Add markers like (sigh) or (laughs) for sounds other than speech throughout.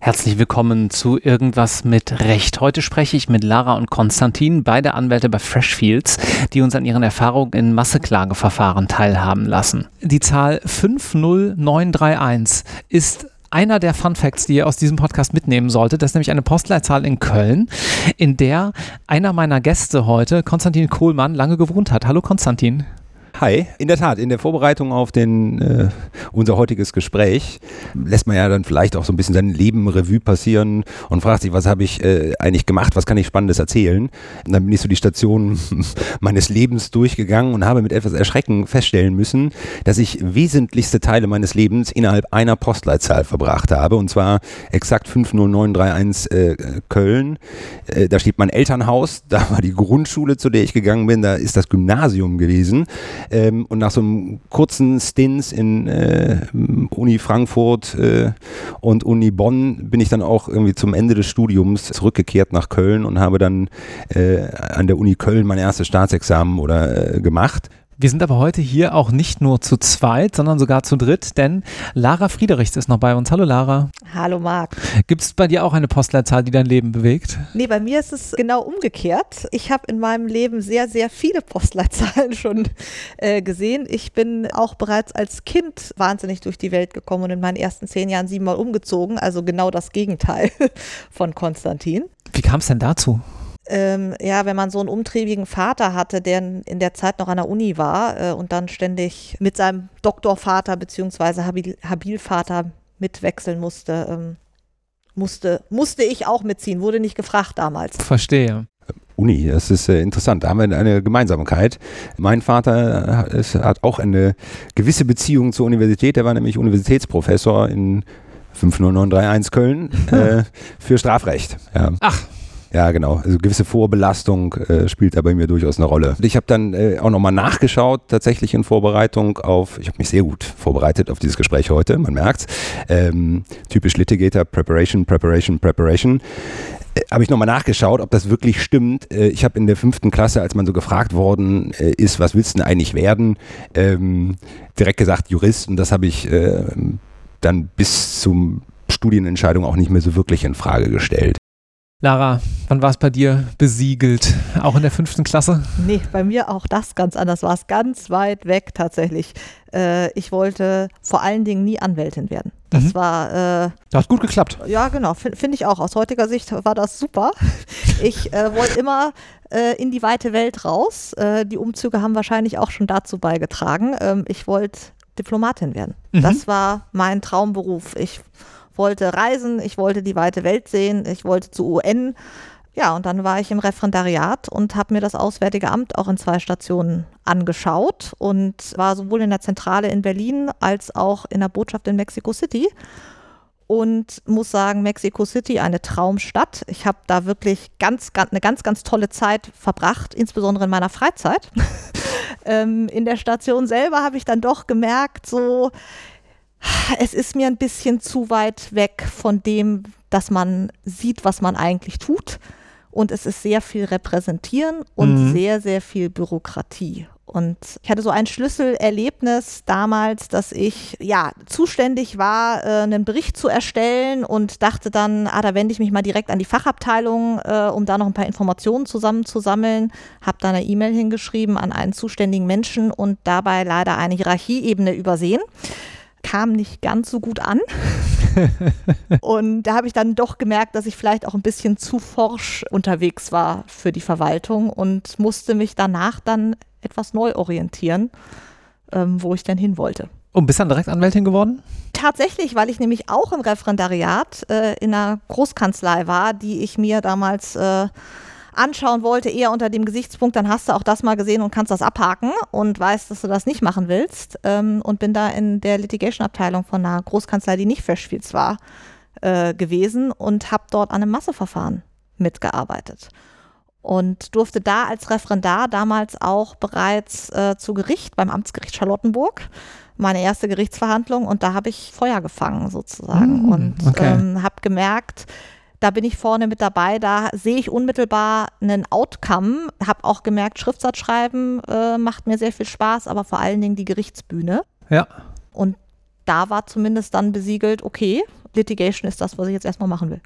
Herzlich willkommen zu Irgendwas mit Recht. Heute spreche ich mit Lara und Konstantin, beide Anwälte bei Freshfields, die uns an ihren Erfahrungen in Masseklageverfahren teilhaben lassen. Die Zahl 50931 ist einer der Fun Facts, die ihr aus diesem Podcast mitnehmen solltet. Das ist nämlich eine Postleitzahl in Köln, in der einer meiner Gäste heute, Konstantin Kohlmann, lange gewohnt hat. Hallo Konstantin. Hi, in der Tat, in der Vorbereitung auf den, äh, unser heutiges Gespräch lässt man ja dann vielleicht auch so ein bisschen sein Leben Revue passieren und fragt sich, was habe ich äh, eigentlich gemacht, was kann ich Spannendes erzählen. Und dann bin ich so die Station (laughs) meines Lebens durchgegangen und habe mit etwas Erschrecken feststellen müssen, dass ich wesentlichste Teile meines Lebens innerhalb einer Postleitzahl verbracht habe und zwar exakt 50931 äh, Köln. Äh, da steht mein Elternhaus, (laughs) da war die Grundschule, zu der ich gegangen bin, da ist das Gymnasium gewesen. Ähm, und nach so einem kurzen Stints in äh, Uni Frankfurt äh, und Uni Bonn bin ich dann auch irgendwie zum Ende des Studiums zurückgekehrt nach Köln und habe dann äh, an der Uni Köln mein erstes Staatsexamen oder äh, gemacht. Wir sind aber heute hier auch nicht nur zu zweit, sondern sogar zu dritt, denn Lara Friedrichs ist noch bei uns. Hallo Lara. Hallo Marc. Gibt es bei dir auch eine Postleitzahl, die dein Leben bewegt? Nee, bei mir ist es genau umgekehrt. Ich habe in meinem Leben sehr, sehr viele Postleitzahlen (laughs) schon äh, gesehen. Ich bin auch bereits als Kind wahnsinnig durch die Welt gekommen und in meinen ersten zehn Jahren siebenmal umgezogen. Also genau das Gegenteil (laughs) von Konstantin. Wie kam es denn dazu? Ähm, ja, wenn man so einen umtriebigen Vater hatte, der in der Zeit noch an der Uni war äh, und dann ständig mit seinem Doktorvater bzw. Habil Habilvater mitwechseln musste, ähm, musste, musste ich auch mitziehen, wurde nicht gefragt damals. Verstehe. Uni, das ist äh, interessant. Da haben wir eine Gemeinsamkeit. Mein Vater äh, ist, hat auch eine gewisse Beziehung zur Universität. Er war nämlich Universitätsprofessor in 50931 Köln (laughs) äh, für Strafrecht. Ja. Ach, ja, genau. Also gewisse Vorbelastung äh, spielt da bei mir durchaus eine Rolle. Ich habe dann äh, auch nochmal nachgeschaut, tatsächlich in Vorbereitung auf, ich habe mich sehr gut vorbereitet auf dieses Gespräch heute, man merkt's. Ähm, typisch Litigator, Preparation, Preparation, Preparation. Äh, habe ich nochmal nachgeschaut, ob das wirklich stimmt. Äh, ich habe in der fünften Klasse, als man so gefragt worden äh, ist, was willst du denn eigentlich werden, ähm, direkt gesagt Jurist und das habe ich dann bis zum Studienentscheidung auch nicht mehr so wirklich in Frage gestellt. Lara, wann war es bei dir besiegelt? Auch in der fünften Klasse? Nee, bei mir auch das ganz anders. War es ganz weit weg tatsächlich. Äh, ich wollte vor allen Dingen nie Anwältin werden. Das mhm. war. Äh, das hat gut geklappt. Ja, genau. Finde find ich auch. Aus heutiger Sicht war das super. (laughs) Ich äh, wollte immer äh, in die weite Welt raus. Äh, die Umzüge haben wahrscheinlich auch schon dazu beigetragen. Ähm, ich wollte Diplomatin werden. Mhm. Das war mein Traumberuf. Ich wollte reisen, ich wollte die weite Welt sehen, ich wollte zu UN. Ja, und dann war ich im Referendariat und habe mir das Auswärtige Amt auch in zwei Stationen angeschaut und war sowohl in der Zentrale in Berlin als auch in der Botschaft in Mexico City und muss sagen, Mexico City eine Traumstadt. Ich habe da wirklich ganz, ganz, eine ganz, ganz tolle Zeit verbracht, insbesondere in meiner Freizeit. (laughs) ähm, in der Station selber habe ich dann doch gemerkt, so es ist mir ein bisschen zu weit weg von dem, dass man sieht, was man eigentlich tut. Und es ist sehr viel Repräsentieren und mhm. sehr, sehr viel Bürokratie. Und ich hatte so ein Schlüsselerlebnis damals, dass ich ja zuständig war, äh, einen Bericht zu erstellen und dachte dann, ah, da wende ich mich mal direkt an die Fachabteilung, äh, um da noch ein paar Informationen zusammenzusammeln. Habe da eine E-Mail hingeschrieben an einen zuständigen Menschen und dabei leider eine Hierarchieebene übersehen kam nicht ganz so gut an. (laughs) und da habe ich dann doch gemerkt, dass ich vielleicht auch ein bisschen zu forsch unterwegs war für die Verwaltung und musste mich danach dann etwas neu orientieren, ähm, wo ich denn hin wollte. Und bist dann direkt Anwältin geworden? Tatsächlich, weil ich nämlich auch im Referendariat äh, in einer Großkanzlei war, die ich mir damals äh, anschauen wollte, eher unter dem Gesichtspunkt, dann hast du auch das mal gesehen und kannst das abhaken und weißt, dass du das nicht machen willst. Ähm, und bin da in der Litigation-Abteilung von einer Großkanzlei, die nicht Freshfields war, äh, gewesen und habe dort an einem Masseverfahren mitgearbeitet. Und durfte da als Referendar damals auch bereits äh, zu Gericht beim Amtsgericht Charlottenburg meine erste Gerichtsverhandlung und da habe ich Feuer gefangen sozusagen mm, und okay. ähm, habe gemerkt, da bin ich vorne mit dabei. Da sehe ich unmittelbar einen Outcome. Habe auch gemerkt, Schriftsatz schreiben äh, macht mir sehr viel Spaß, aber vor allen Dingen die Gerichtsbühne. Ja. Und da war zumindest dann besiegelt, okay, Litigation ist das, was ich jetzt erstmal machen will.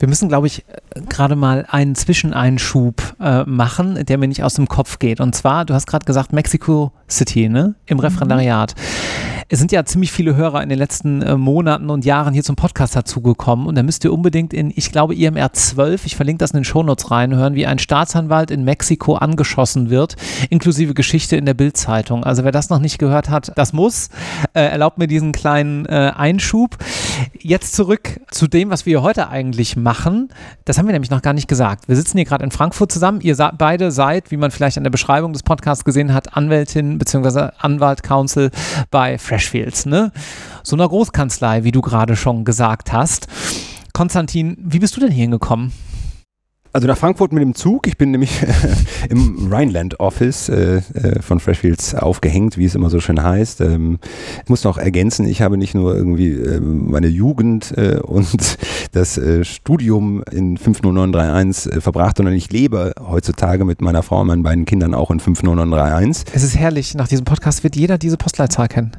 Wir müssen, glaube ich, gerade mal einen Zwischeneinschub äh, machen, der mir nicht aus dem Kopf geht. Und zwar, du hast gerade gesagt, Mexico City, ne? Im Referendariat. Mhm es sind ja ziemlich viele Hörer in den letzten äh, Monaten und Jahren hier zum Podcast dazugekommen und da müsst ihr unbedingt in, ich glaube, IMR 12, ich verlinke das in den Shownotes reinhören, wie ein Staatsanwalt in Mexiko angeschossen wird, inklusive Geschichte in der Bildzeitung. Also wer das noch nicht gehört hat, das muss. Äh, erlaubt mir diesen kleinen äh, Einschub. Jetzt zurück zu dem, was wir heute eigentlich machen. Das haben wir nämlich noch gar nicht gesagt. Wir sitzen hier gerade in Frankfurt zusammen. Ihr beide seid, wie man vielleicht an der Beschreibung des Podcasts gesehen hat, Anwältin bzw. Anwalt Counsel bei Fresh Freshfields, ne? So einer Großkanzlei, wie du gerade schon gesagt hast. Konstantin, wie bist du denn hier hingekommen? Also nach Frankfurt mit dem Zug. Ich bin nämlich (laughs) im Rhineland Office äh, äh, von Freshfields aufgehängt, wie es immer so schön heißt. Ähm, ich muss noch ergänzen, ich habe nicht nur irgendwie äh, meine Jugend äh, und (laughs) das äh, Studium in 50931 äh, verbracht, sondern ich lebe heutzutage mit meiner Frau und meinen beiden Kindern auch in 50931. Es ist herrlich. Nach diesem Podcast wird jeder diese Postleitzahl kennen.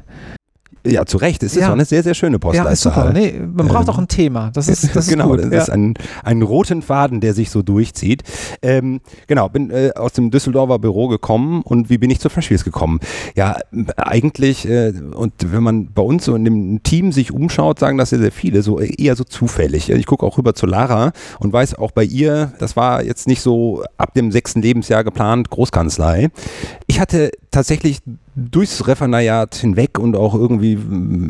Ja, zu Recht. Es ist ja. auch eine sehr, sehr schöne Postleitzahl. Ja, ist super. Nee, man braucht ähm, auch ein Thema. Das ist, das (laughs) genau, ist das ja. ist ein, ein roten Faden, der sich so durchzieht. Ähm, genau, bin äh, aus dem Düsseldorfer Büro gekommen und wie bin ich zu Freshfields gekommen? Ja, eigentlich, äh, und wenn man bei uns so in dem Team sich umschaut, sagen das sehr, sehr viele, so eher so zufällig. Ich gucke auch rüber zu Lara und weiß auch bei ihr, das war jetzt nicht so ab dem sechsten Lebensjahr geplant, Großkanzlei. Ich hatte tatsächlich durchs Referendariat hinweg und auch irgendwie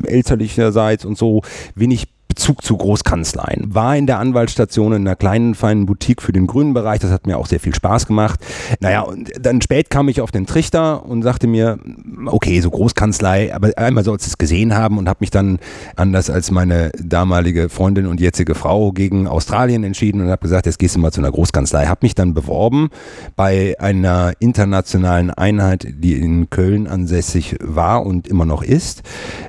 elterlicherseits und so wenig Bezug zu Großkanzleien. War in der Anwaltsstation in einer kleinen, feinen Boutique für den grünen Bereich. Das hat mir auch sehr viel Spaß gemacht. Naja, und dann spät kam ich auf den Trichter und sagte mir, okay, so Großkanzlei, aber einmal sollst du es gesehen haben und habe mich dann anders als meine damalige Freundin und jetzige Frau gegen Australien entschieden und habe gesagt, jetzt gehst du mal zu einer Großkanzlei. Habe mich dann beworben bei einer internationalen Einheit, die in Köln ansässig war und immer noch ist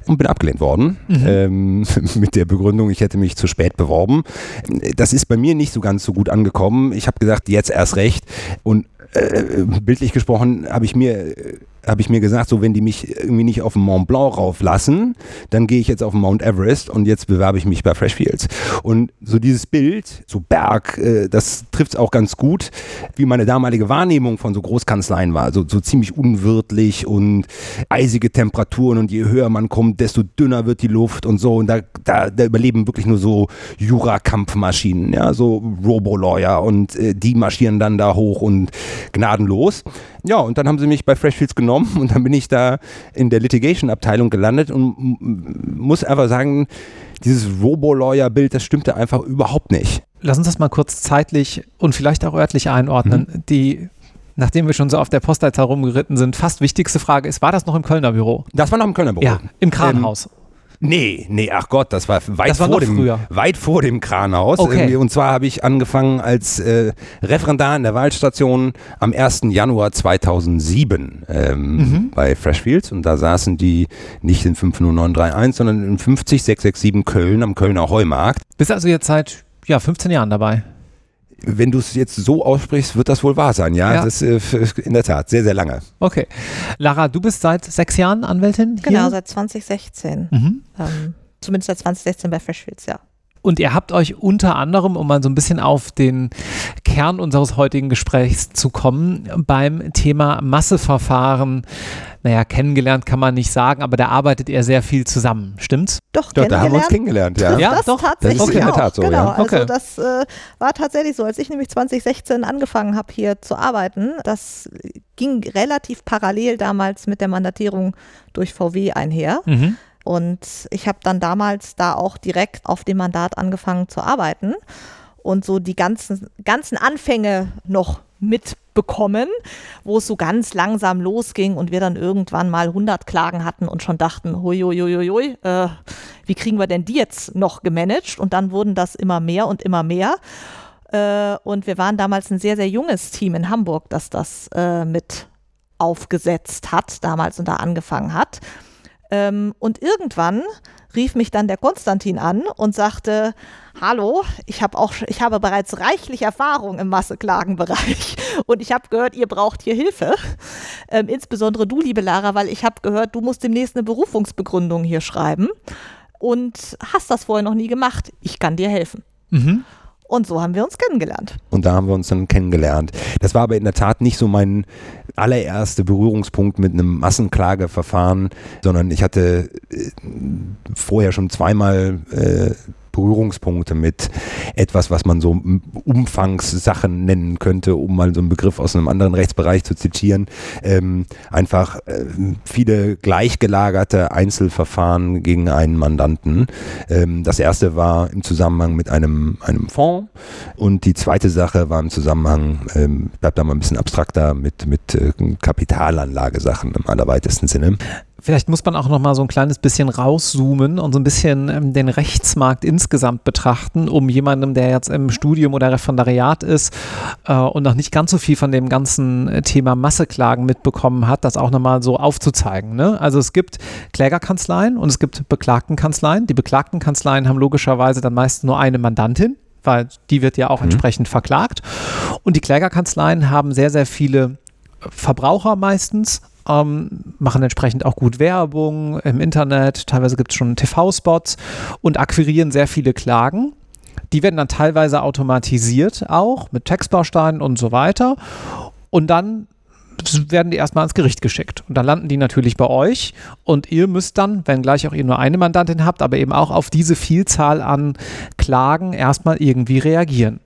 und bin abgelehnt worden mhm. ähm, (laughs) mit der Begründung, Begründung, ich hätte mich zu spät beworben. Das ist bei mir nicht so ganz so gut angekommen. Ich habe gesagt, jetzt erst recht. Und äh, bildlich gesprochen habe ich mir habe ich mir gesagt, so wenn die mich irgendwie nicht auf den Mont Blanc rauflassen, dann gehe ich jetzt auf den Mount Everest und jetzt bewerbe ich mich bei Freshfields. Und so dieses Bild, so Berg, äh, das trifft es auch ganz gut, wie meine damalige Wahrnehmung von so Großkanzleien war. So, so ziemlich unwirtlich und eisige Temperaturen und je höher man kommt, desto dünner wird die Luft und so. Und da, da, da überleben wirklich nur so Jura-Kampfmaschinen, ja, so Robo-Lawyer und äh, die marschieren dann da hoch und gnadenlos. Ja, und dann haben sie mich bei Freshfields genommen (laughs) und dann bin ich da in der Litigation-Abteilung gelandet und muss einfach sagen, dieses Robo-Lawyer-Bild, das stimmte einfach überhaupt nicht. Lass uns das mal kurz zeitlich und vielleicht auch örtlich einordnen. Mhm. Die nachdem wir schon so auf der Postleitzahl rumgeritten sind, fast wichtigste Frage ist, war das noch im Kölner Büro? Das war noch im Kölner Büro. Ja, im Kranhaus. Ähm, Nee, nee, ach Gott, das war weit, das war vor, dem, früher. weit vor dem Kranhaus. Okay. Und zwar habe ich angefangen als äh, Referendar in der Wahlstation am 1. Januar 2007 ähm, mhm. bei Freshfields. Und da saßen die nicht in 50931, sondern in 50667 Köln am Kölner Heumarkt. Bist also jetzt seit ja, 15 Jahren dabei? Wenn du es jetzt so aussprichst, wird das wohl wahr sein, ja. ja. Das ist äh, in der Tat sehr, sehr lange. Okay. Lara, du bist seit sechs Jahren Anwältin? Hier? Genau, seit 2016. Mhm. Ähm, zumindest seit 2016 bei Freshfields, ja. Und ihr habt euch unter anderem, um mal so ein bisschen auf den Kern unseres heutigen Gesprächs zu kommen, beim Thema Masseverfahren, naja, kennengelernt kann man nicht sagen, aber da arbeitet ihr sehr viel zusammen, stimmt's? Doch, Doch da haben wir uns kennengelernt, ja. ja, das doch. tatsächlich das ist in der Tat so, genau. ja. Also das äh, war tatsächlich so, als ich nämlich 2016 angefangen habe, hier zu arbeiten, das ging relativ parallel damals mit der Mandatierung durch VW einher. Mhm. Und ich habe dann damals da auch direkt auf dem Mandat angefangen zu arbeiten und so die ganzen, ganzen Anfänge noch mitbekommen, wo es so ganz langsam losging und wir dann irgendwann mal 100 Klagen hatten und schon dachten, huiuiuiui, äh, wie kriegen wir denn die jetzt noch gemanagt? Und dann wurden das immer mehr und immer mehr. Äh, und wir waren damals ein sehr, sehr junges Team in Hamburg, das das äh, mit aufgesetzt hat damals und da angefangen hat. Ähm, und irgendwann rief mich dann der Konstantin an und sagte, hallo, ich habe auch, ich habe bereits reichlich Erfahrung im Masseklagenbereich (laughs) und ich habe gehört, ihr braucht hier Hilfe. Ähm, insbesondere du, liebe Lara, weil ich habe gehört, du musst demnächst eine Berufungsbegründung hier schreiben und hast das vorher noch nie gemacht. Ich kann dir helfen. Mhm. Und so haben wir uns kennengelernt. Und da haben wir uns dann kennengelernt. Das war aber in der Tat nicht so mein allererster Berührungspunkt mit einem Massenklageverfahren, sondern ich hatte äh, vorher schon zweimal äh, Berührungspunkte mit etwas, was man so Umfangssachen nennen könnte, um mal so einen Begriff aus einem anderen Rechtsbereich zu zitieren. Ähm, einfach äh, viele gleichgelagerte Einzelverfahren gegen einen Mandanten. Ähm, das erste war im Zusammenhang mit einem, einem Fonds und die zweite Sache war im Zusammenhang, ähm, bleibt da mal ein bisschen abstrakter, mit, mit äh, Kapitalanlagesachen im allerweitesten Sinne. Vielleicht muss man auch noch mal so ein kleines bisschen rauszoomen und so ein bisschen ähm, den Rechtsmarkt insgesamt betrachten, um jemandem, der jetzt im Studium oder Referendariat ist äh, und noch nicht ganz so viel von dem ganzen äh, Thema Masseklagen mitbekommen hat, das auch noch mal so aufzuzeigen. Ne? Also es gibt Klägerkanzleien und es gibt Beklagtenkanzleien. Die Beklagtenkanzleien haben logischerweise dann meist nur eine Mandantin, weil die wird ja auch mhm. entsprechend verklagt. Und die Klägerkanzleien haben sehr, sehr viele Verbraucher meistens ähm, machen entsprechend auch gut Werbung im Internet, teilweise gibt es schon TV-Spots und akquirieren sehr viele Klagen. Die werden dann teilweise automatisiert auch mit Textbausteinen und so weiter. Und dann werden die erstmal ins Gericht geschickt. Und dann landen die natürlich bei euch und ihr müsst dann, wenn gleich auch ihr nur eine Mandantin habt, aber eben auch auf diese Vielzahl an Klagen erstmal irgendwie reagieren.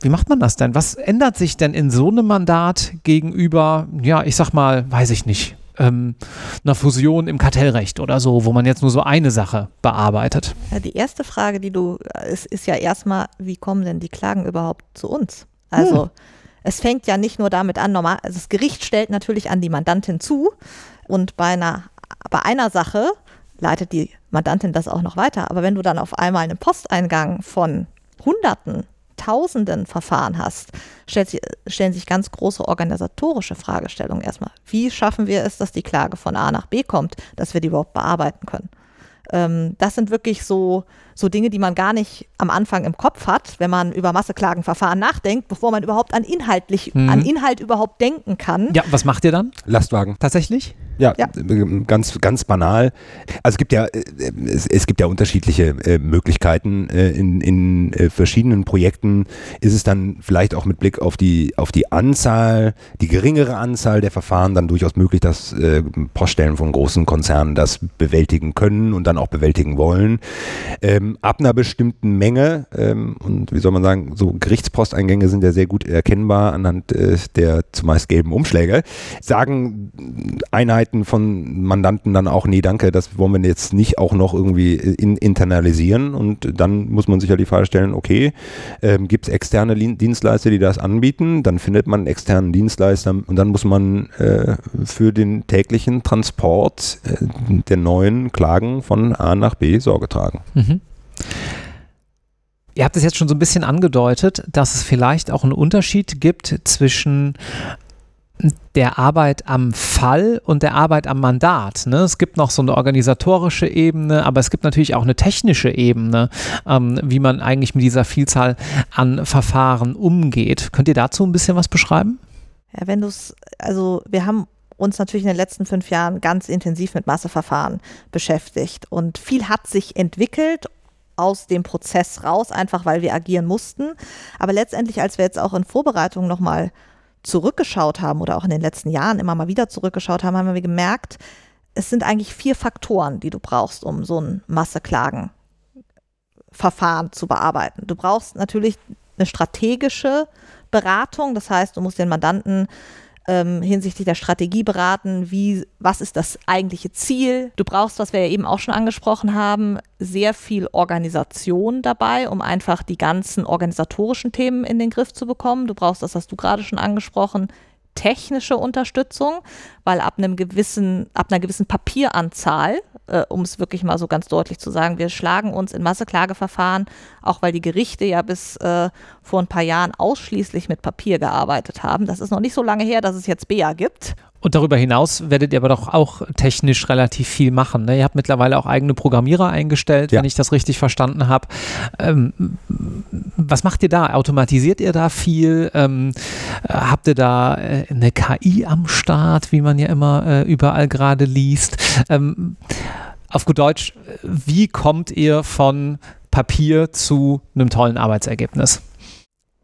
Wie macht man das denn? Was ändert sich denn in so einem Mandat gegenüber, ja, ich sag mal, weiß ich nicht, ähm, einer Fusion im Kartellrecht oder so, wo man jetzt nur so eine Sache bearbeitet? Ja, die erste Frage, die du, ist, ist ja erstmal, wie kommen denn die Klagen überhaupt zu uns? Also, hm. es fängt ja nicht nur damit an, normal, also das Gericht stellt natürlich an die Mandantin zu und bei einer, bei einer Sache leitet die Mandantin das auch noch weiter. Aber wenn du dann auf einmal einen Posteingang von Hunderten tausenden Verfahren hast, stellt stellen sich ganz große organisatorische Fragestellungen erstmal. Wie schaffen wir es, dass die Klage von A nach B kommt, dass wir die überhaupt bearbeiten können? Ähm, das sind wirklich so, so Dinge, die man gar nicht am Anfang im Kopf hat, wenn man über Masseklagenverfahren nachdenkt, bevor man überhaupt an inhaltlich, mhm. an Inhalt überhaupt denken kann. Ja, was macht ihr dann? Lastwagen. Tatsächlich? Ja, ja, ganz, ganz banal. Also es gibt ja, es, es gibt ja unterschiedliche äh, Möglichkeiten. Äh, in, in äh, verschiedenen Projekten ist es dann vielleicht auch mit Blick auf die, auf die Anzahl, die geringere Anzahl der Verfahren dann durchaus möglich, dass äh, Poststellen von großen Konzernen das bewältigen können und dann auch bewältigen wollen. Ähm, ab einer bestimmten Menge, ähm, und wie soll man sagen, so Gerichtsposteingänge sind ja sehr gut erkennbar anhand äh, der zumeist gelben Umschläge, sagen Einheiten, von Mandanten dann auch, nee, danke, das wollen wir jetzt nicht auch noch irgendwie in, internalisieren. Und dann muss man sich ja die Frage stellen, okay, ähm, gibt es externe Dienstleister, die das anbieten? Dann findet man einen externen Dienstleister und dann muss man äh, für den täglichen Transport äh, der neuen Klagen von A nach B Sorge tragen. Mhm. Ihr habt es jetzt schon so ein bisschen angedeutet, dass es vielleicht auch einen Unterschied gibt zwischen der Arbeit am Fall und der Arbeit am Mandat. Ne? Es gibt noch so eine organisatorische Ebene, aber es gibt natürlich auch eine technische Ebene, ähm, wie man eigentlich mit dieser Vielzahl an Verfahren umgeht. Könnt ihr dazu ein bisschen was beschreiben? Ja, wenn du es, also wir haben uns natürlich in den letzten fünf Jahren ganz intensiv mit Masseverfahren beschäftigt und viel hat sich entwickelt aus dem Prozess raus, einfach weil wir agieren mussten. Aber letztendlich, als wir jetzt auch in Vorbereitung nochmal zurückgeschaut haben oder auch in den letzten Jahren immer mal wieder zurückgeschaut haben, haben wir gemerkt, es sind eigentlich vier Faktoren, die du brauchst, um so ein Masseklagenverfahren zu bearbeiten. Du brauchst natürlich eine strategische Beratung, das heißt, du musst den Mandanten ähm, hinsichtlich der Strategie beraten, wie, was ist das eigentliche Ziel. Du brauchst, was wir ja eben auch schon angesprochen haben, sehr viel Organisation dabei, um einfach die ganzen organisatorischen Themen in den Griff zu bekommen. Du brauchst, das hast du gerade schon angesprochen, technische Unterstützung, weil ab einem gewissen, ab einer gewissen Papieranzahl, äh, um es wirklich mal so ganz deutlich zu sagen, wir schlagen uns in Masseklageverfahren, auch weil die Gerichte ja bis äh, vor ein paar Jahren ausschließlich mit Papier gearbeitet haben. Das ist noch nicht so lange her, dass es jetzt BEA gibt. Und darüber hinaus werdet ihr aber doch auch technisch relativ viel machen. Ne? Ihr habt mittlerweile auch eigene Programmierer eingestellt, ja. wenn ich das richtig verstanden habe. Ähm, was macht ihr da? Automatisiert ihr da viel? Ähm, habt ihr da äh, eine KI am Start, wie man ja immer äh, überall gerade liest? Ähm, auf gut Deutsch, wie kommt ihr von Papier zu einem tollen Arbeitsergebnis?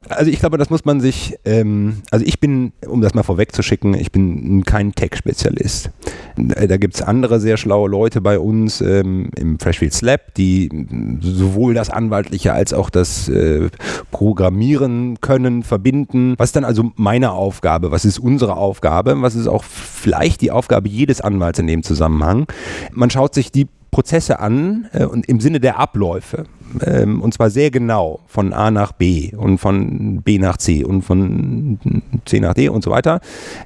Also ich glaube, das muss man sich, ähm, also ich bin, um das mal vorwegzuschicken, ich bin kein Tech-Spezialist. Da gibt es andere sehr schlaue Leute bei uns ähm, im Freshfields Lab, die sowohl das Anwaltliche als auch das äh, Programmieren können, verbinden. Was ist dann also meine Aufgabe? Was ist unsere Aufgabe? Was ist auch vielleicht die Aufgabe jedes Anwalts in dem Zusammenhang? Man schaut sich die Prozesse an äh, und im Sinne der Abläufe. Ähm, und zwar sehr genau von A nach B und von B nach C und von C nach D und so weiter.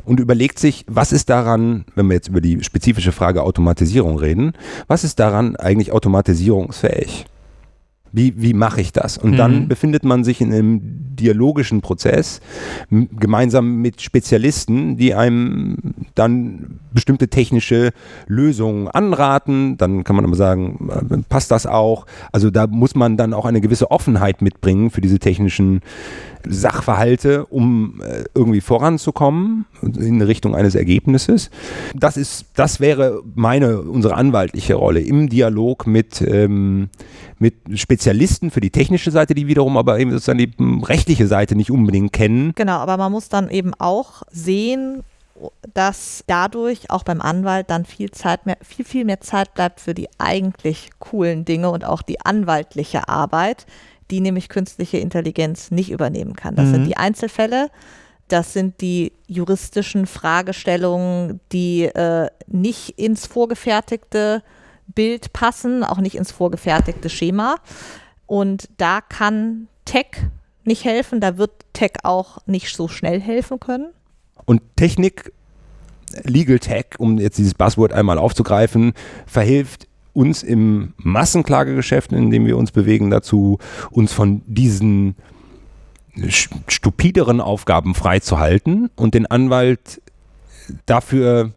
Und überlegt sich, was ist daran, wenn wir jetzt über die spezifische Frage Automatisierung reden, was ist daran eigentlich automatisierungsfähig? Wie, wie mache ich das? Und mhm. dann befindet man sich in einem dialogischen Prozess gemeinsam mit Spezialisten, die einem dann bestimmte technische Lösungen anraten. Dann kann man aber sagen, äh, passt das auch? Also da muss man dann auch eine gewisse Offenheit mitbringen für diese technischen Sachverhalte, um äh, irgendwie voranzukommen in Richtung eines Ergebnisses. Das ist, das wäre meine, unsere anwaltliche Rolle im Dialog mit, ähm, mit Spezialisten für die technische Seite, die wiederum aber eben sozusagen die rechtliche Seite nicht unbedingt kennen. Genau, aber man muss dann eben auch sehen, dass dadurch auch beim Anwalt dann viel Zeit mehr, viel, viel mehr Zeit bleibt für die eigentlich coolen Dinge und auch die anwaltliche Arbit, die nämlich künstliche Intelligenz nicht übernehmen kann. Das mhm. sind die Einzelfälle, das sind die juristischen Fragestellungen, die äh, nicht ins vorgefertigte Bild passen, auch nicht ins vorgefertigte Schema. Und da kann Tech nicht helfen, da wird Tech auch nicht so schnell helfen können. Und Technik, Legal Tech, um jetzt dieses Buzzword einmal aufzugreifen, verhilft uns im Massenklagegeschäft, in dem wir uns bewegen, dazu, uns von diesen stupideren Aufgaben freizuhalten und den Anwalt dafür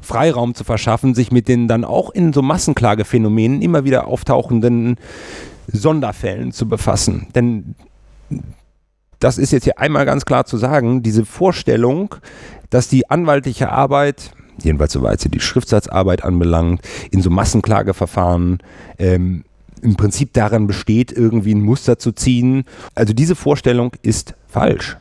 Freiraum zu verschaffen, sich mit den dann auch in so Massenklagephänomenen immer wieder auftauchenden Sonderfällen zu befassen. Denn das ist jetzt hier einmal ganz klar zu sagen, diese Vorstellung, dass die anwaltliche Arbeit jedenfalls soweit sie die Schriftsatzarbeit anbelangt, in so Massenklageverfahren ähm, im Prinzip daran besteht, irgendwie ein Muster zu ziehen. Also diese Vorstellung ist falsch.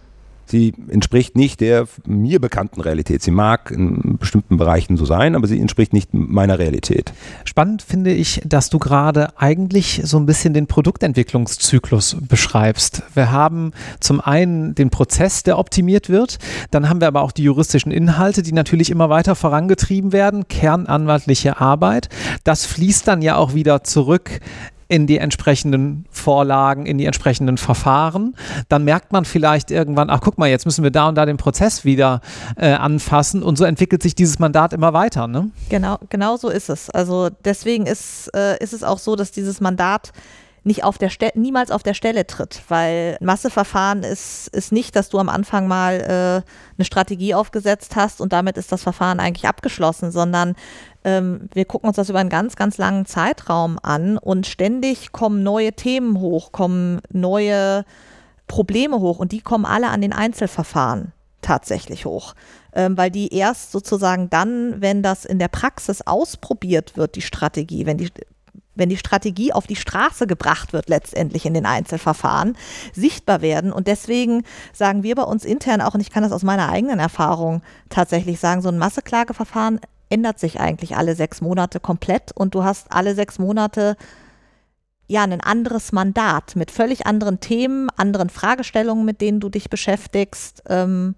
Sie entspricht nicht der mir bekannten Realität. Sie mag in bestimmten Bereichen so sein, aber sie entspricht nicht meiner Realität. Spannend finde ich, dass du gerade eigentlich so ein bisschen den Produktentwicklungszyklus beschreibst. Wir haben zum einen den Prozess, der optimiert wird, dann haben wir aber auch die juristischen Inhalte, die natürlich immer weiter vorangetrieben werden, kernanwaltliche Arbeit. Das fließt dann ja auch wieder zurück in die entsprechenden Vorlagen, in die entsprechenden Verfahren. Dann merkt man vielleicht irgendwann, ach guck mal, jetzt müssen wir da und da den Prozess wieder äh, anfassen und so entwickelt sich dieses Mandat immer weiter. Ne? Genau, genau so ist es. Also deswegen ist, äh, ist es auch so, dass dieses Mandat nicht auf der Stelle, niemals auf der Stelle tritt, weil Masseverfahren ist, ist nicht, dass du am Anfang mal äh, eine Strategie aufgesetzt hast und damit ist das Verfahren eigentlich abgeschlossen, sondern ähm, wir gucken uns das über einen ganz, ganz langen Zeitraum an und ständig kommen neue Themen hoch, kommen neue Probleme hoch und die kommen alle an den Einzelverfahren tatsächlich hoch, ähm, weil die erst sozusagen dann, wenn das in der Praxis ausprobiert wird, die Strategie, wenn die wenn die Strategie auf die Straße gebracht wird, letztendlich in den Einzelverfahren, sichtbar werden. Und deswegen sagen wir bei uns intern auch, und ich kann das aus meiner eigenen Erfahrung tatsächlich sagen, so ein Masseklageverfahren ändert sich eigentlich alle sechs Monate komplett und du hast alle sechs Monate ja ein anderes Mandat mit völlig anderen Themen, anderen Fragestellungen, mit denen du dich beschäftigst. Ähm,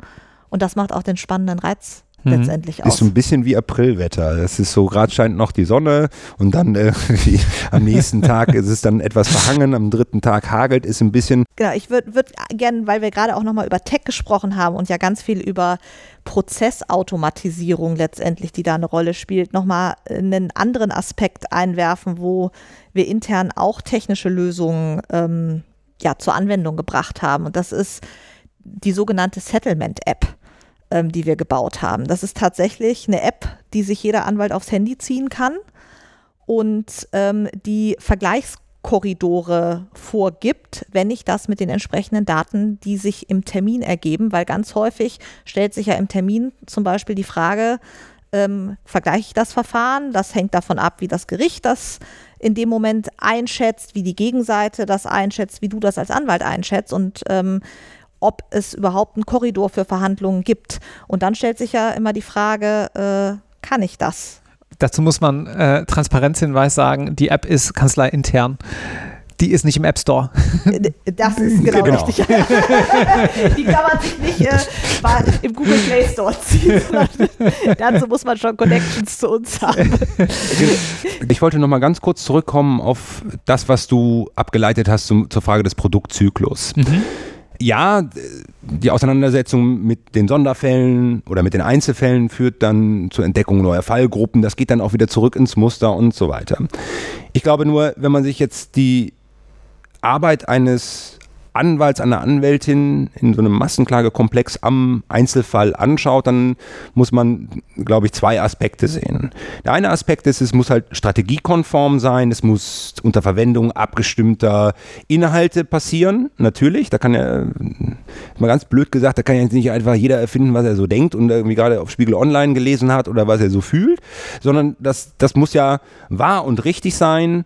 und das macht auch den spannenden Reiz mhm. letztendlich aus. Ist so ein bisschen wie Aprilwetter. Es ist so, gerade scheint noch die Sonne und dann äh, (laughs) am nächsten Tag ist es dann etwas verhangen, am dritten Tag hagelt es ein bisschen. Genau, ich würde würd gerne, weil wir gerade auch nochmal über Tech gesprochen haben und ja ganz viel über Prozessautomatisierung letztendlich, die da eine Rolle spielt, nochmal einen anderen Aspekt einwerfen, wo wir intern auch technische Lösungen ähm, ja, zur Anwendung gebracht haben. Und das ist die sogenannte Settlement-App. Ähm, die wir gebaut haben. Das ist tatsächlich eine App, die sich jeder Anwalt aufs Handy ziehen kann und ähm, die Vergleichskorridore vorgibt, wenn ich das mit den entsprechenden Daten, die sich im Termin ergeben, weil ganz häufig stellt sich ja im Termin zum Beispiel die Frage, ähm, vergleiche ich das Verfahren, das hängt davon ab, wie das Gericht das in dem Moment einschätzt, wie die Gegenseite das einschätzt, wie du das als Anwalt einschätzt und ähm, ob es überhaupt einen Korridor für Verhandlungen gibt. Und dann stellt sich ja immer die Frage, äh, kann ich das? Dazu muss man äh, Transparenzhinweis sagen, die App ist kanzleiintern. Die ist nicht im App Store. Das ist genau, genau. richtig. (laughs) die kann man sich nicht äh, im Google Play Store ziehen. (laughs) Dazu muss man schon Connections zu uns haben. Ich wollte noch mal ganz kurz zurückkommen auf das, was du abgeleitet hast zum, zur Frage des Produktzyklus. Mhm ja, die Auseinandersetzung mit den Sonderfällen oder mit den Einzelfällen führt dann zur Entdeckung neuer Fallgruppen. Das geht dann auch wieder zurück ins Muster und so weiter. Ich glaube nur, wenn man sich jetzt die Arbeit eines Anwalts, einer Anwältin in so einem Massenklagekomplex am Einzelfall anschaut, dann muss man, glaube ich, zwei Aspekte sehen. Der eine Aspekt ist, es muss halt strategiekonform sein, es muss unter Verwendung abgestimmter Inhalte passieren, natürlich. Da kann ja, mal ganz blöd gesagt, da kann ja nicht einfach jeder erfinden, was er so denkt und irgendwie gerade auf Spiegel Online gelesen hat oder was er so fühlt, sondern das, das muss ja wahr und richtig sein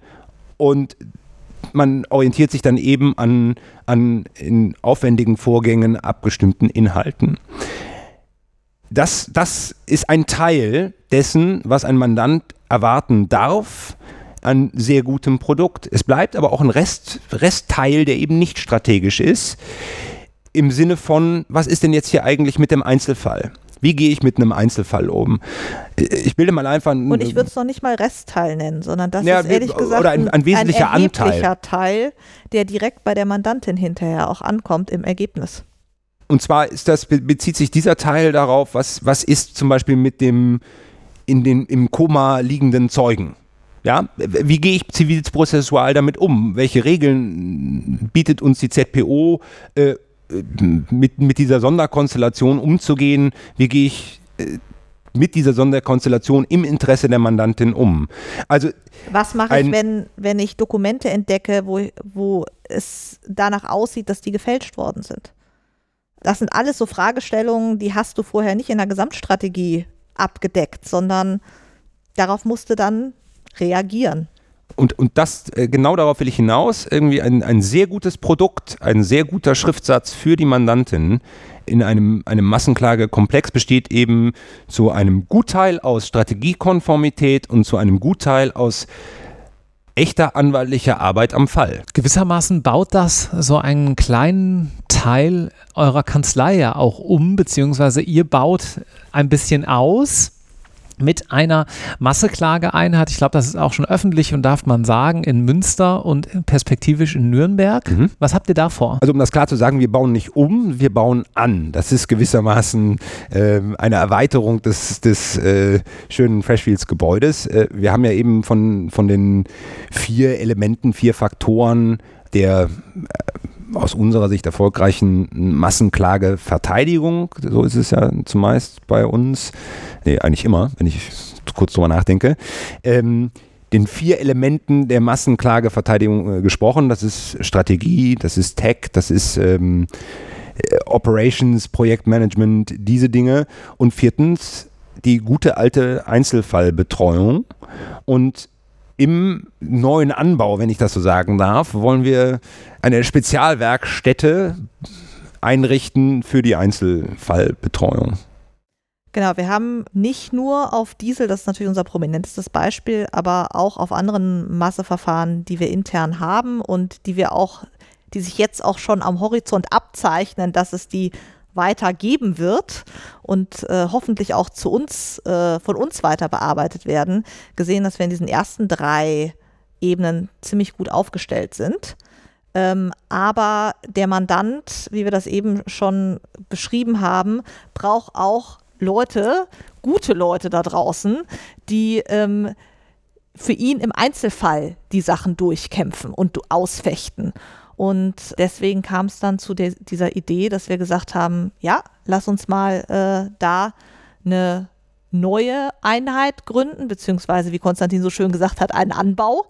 und man orientiert sich dann eben an, an in aufwendigen Vorgängen abgestimmten Inhalten. Das, das ist ein Teil dessen, was ein Mandant erwarten darf an sehr gutem Produkt. Es bleibt aber auch ein Rest, Restteil, der eben nicht strategisch ist, im Sinne von, was ist denn jetzt hier eigentlich mit dem Einzelfall? Wie gehe ich mit einem Einzelfall um? Ich bilde mal einfach. Und ich würde es noch nicht mal Restteil nennen, sondern das ja, ist ehrlich gesagt oder ein, ein wesentlicher ein Anteil. Teil, der direkt bei der Mandantin hinterher auch ankommt im Ergebnis. Und zwar ist das, bezieht sich dieser Teil darauf, was, was ist zum Beispiel mit dem in den, im Koma liegenden Zeugen. Ja, wie gehe ich zivilprozessual damit um? Welche Regeln bietet uns die ZPO, äh, mit, mit dieser Sonderkonstellation umzugehen. Wie gehe ich äh, mit dieser Sonderkonstellation im Interesse der Mandantin um? Also was mache ich, wenn, wenn ich Dokumente entdecke, wo, wo es danach aussieht, dass die gefälscht worden sind? Das sind alles so Fragestellungen, die hast du vorher nicht in der Gesamtstrategie abgedeckt, sondern darauf musste dann reagieren. Und, und das, äh, genau darauf will ich hinaus, irgendwie ein, ein sehr gutes Produkt, ein sehr guter Schriftsatz für die Mandantin in einem, einem Massenklagekomplex besteht eben zu einem Gutteil aus Strategiekonformität und zu einem Gutteil aus echter anwaltlicher Arbeit am Fall. Gewissermaßen baut das so einen kleinen Teil eurer Kanzlei ja auch um, beziehungsweise ihr baut ein bisschen aus mit einer Masseklageeinheit, ich glaube, das ist auch schon öffentlich und darf man sagen, in Münster und perspektivisch in Nürnberg. Mhm. Was habt ihr da vor? Also um das klar zu sagen, wir bauen nicht um, wir bauen an. Das ist gewissermaßen äh, eine Erweiterung des, des äh, schönen Freshfields Gebäudes. Äh, wir haben ja eben von, von den vier Elementen, vier Faktoren der äh, aus unserer Sicht erfolgreichen Massenklageverteidigung, so ist es ja zumeist bei uns, nee, eigentlich immer, wenn ich kurz drüber nachdenke, ähm, den vier Elementen der Massenklageverteidigung äh, gesprochen. Das ist Strategie, das ist Tech, das ist ähm, äh, Operations, Projektmanagement, diese Dinge. Und viertens die gute alte Einzelfallbetreuung. Und im neuen Anbau, wenn ich das so sagen darf, wollen wir eine Spezialwerkstätte einrichten für die Einzelfallbetreuung. Genau, wir haben nicht nur auf Diesel, das ist natürlich unser prominentestes Beispiel, aber auch auf anderen Masseverfahren, die wir intern haben und die wir auch, die sich jetzt auch schon am Horizont abzeichnen, dass es die weitergeben wird und äh, hoffentlich auch zu uns, äh, von uns weiter bearbeitet werden, gesehen, dass wir in diesen ersten drei Ebenen ziemlich gut aufgestellt sind. Ähm, aber der Mandant, wie wir das eben schon beschrieben haben, braucht auch Leute, gute Leute da draußen, die ähm, für ihn im Einzelfall die Sachen durchkämpfen und ausfechten. Und deswegen kam es dann zu dieser Idee, dass wir gesagt haben, ja, lass uns mal äh, da eine neue Einheit gründen, beziehungsweise wie Konstantin so schön gesagt hat, einen Anbau,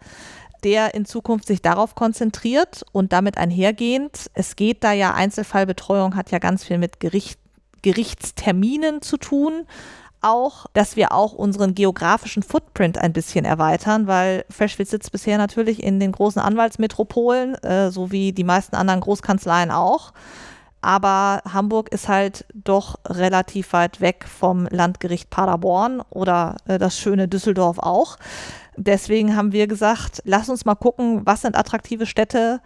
der in Zukunft sich darauf konzentriert und damit einhergehend, es geht da ja, Einzelfallbetreuung hat ja ganz viel mit Gericht, Gerichtsterminen zu tun, auch, dass wir auch unseren geografischen Footprint ein bisschen erweitern, weil Freshfield sitzt bisher natürlich in den großen Anwaltsmetropolen, äh, so wie die meisten anderen Großkanzleien auch. Aber Hamburg ist halt doch relativ weit weg vom Landgericht Paderborn oder äh, das schöne Düsseldorf auch. Deswegen haben wir gesagt, lass uns mal gucken, was sind attraktive Städte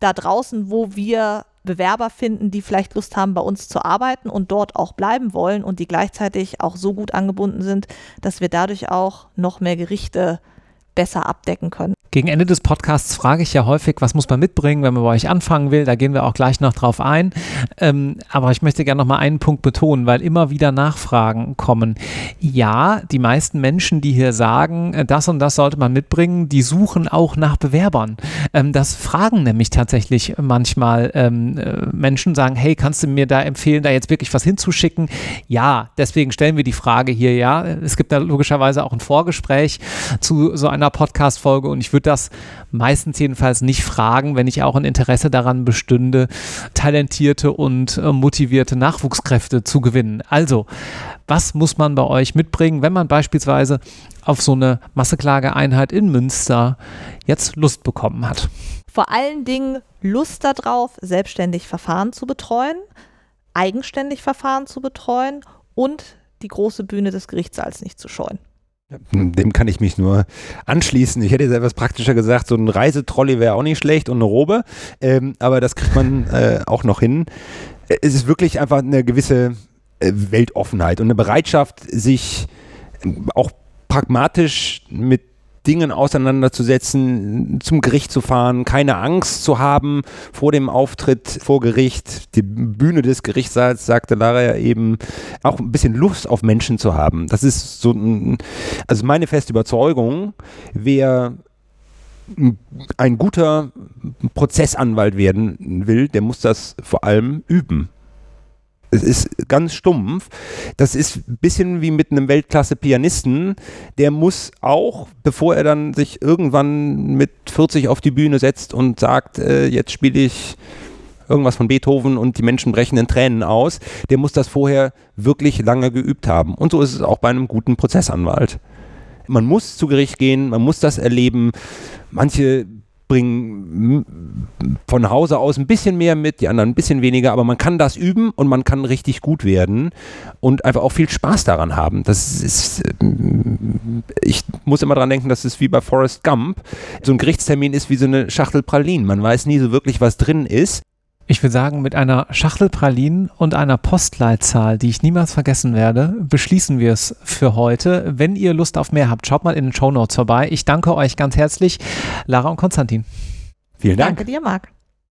da draußen, wo wir Bewerber finden, die vielleicht Lust haben, bei uns zu arbeiten und dort auch bleiben wollen und die gleichzeitig auch so gut angebunden sind, dass wir dadurch auch noch mehr Gerichte besser abdecken können. Gegen Ende des Podcasts frage ich ja häufig, was muss man mitbringen, wenn man bei euch anfangen will. Da gehen wir auch gleich noch drauf ein. Ähm, aber ich möchte gerne noch mal einen Punkt betonen, weil immer wieder Nachfragen kommen. Ja, die meisten Menschen, die hier sagen, äh, das und das sollte man mitbringen, die suchen auch nach Bewerbern. Ähm, das fragen nämlich tatsächlich manchmal ähm, äh, Menschen, sagen, hey, kannst du mir da empfehlen, da jetzt wirklich was hinzuschicken? Ja, deswegen stellen wir die Frage hier, ja. Es gibt da logischerweise auch ein Vorgespräch zu so einer Podcast-Folge und ich würde das meistens jedenfalls nicht fragen, wenn ich auch ein Interesse daran bestünde, talentierte und äh, motivierte Nachwuchskräfte zu gewinnen. Also, was muss man bei euch mitbringen, wenn man beispielsweise auf so eine Masseklageeinheit in Münster jetzt Lust bekommen hat? Vor allen Dingen Lust darauf, selbstständig Verfahren zu betreuen, eigenständig Verfahren zu betreuen und die große Bühne des Gerichtssaals nicht zu scheuen. Dem kann ich mich nur anschließen. Ich hätte jetzt etwas praktischer gesagt, so ein Reisetrolley wäre auch nicht schlecht und eine Robe, ähm, aber das kriegt man (laughs) äh, auch noch hin. Es ist wirklich einfach eine gewisse äh, Weltoffenheit und eine Bereitschaft, sich auch pragmatisch mit Dingen auseinanderzusetzen, zum Gericht zu fahren, keine Angst zu haben vor dem Auftritt vor Gericht, die Bühne des Gerichtssaals, sagte Lara ja eben, auch ein bisschen Lust auf Menschen zu haben. Das ist so, ein, also meine feste Überzeugung, wer ein guter Prozessanwalt werden will, der muss das vor allem üben. Es ist ganz stumpf. Das ist ein bisschen wie mit einem Weltklasse-Pianisten. Der muss auch, bevor er dann sich irgendwann mit 40 auf die Bühne setzt und sagt, äh, jetzt spiele ich irgendwas von Beethoven und die Menschen brechen in Tränen aus, der muss das vorher wirklich lange geübt haben. Und so ist es auch bei einem guten Prozessanwalt. Man muss zu Gericht gehen, man muss das erleben. Manche bringen von Hause aus ein bisschen mehr mit, die anderen ein bisschen weniger, aber man kann das üben und man kann richtig gut werden und einfach auch viel Spaß daran haben. Das ist, äh, ich muss immer daran denken, dass es wie bei Forrest Gump. So ein Gerichtstermin ist wie so eine Schachtel Pralinen. Man weiß nie so wirklich, was drin ist. Ich würde sagen, mit einer Schachtel Pralinen und einer Postleitzahl, die ich niemals vergessen werde, beschließen wir es für heute. Wenn ihr Lust auf mehr habt, schaut mal in den Show Notes vorbei. Ich danke euch ganz herzlich, Lara und Konstantin. Vielen Dank. Danke dir, Marc.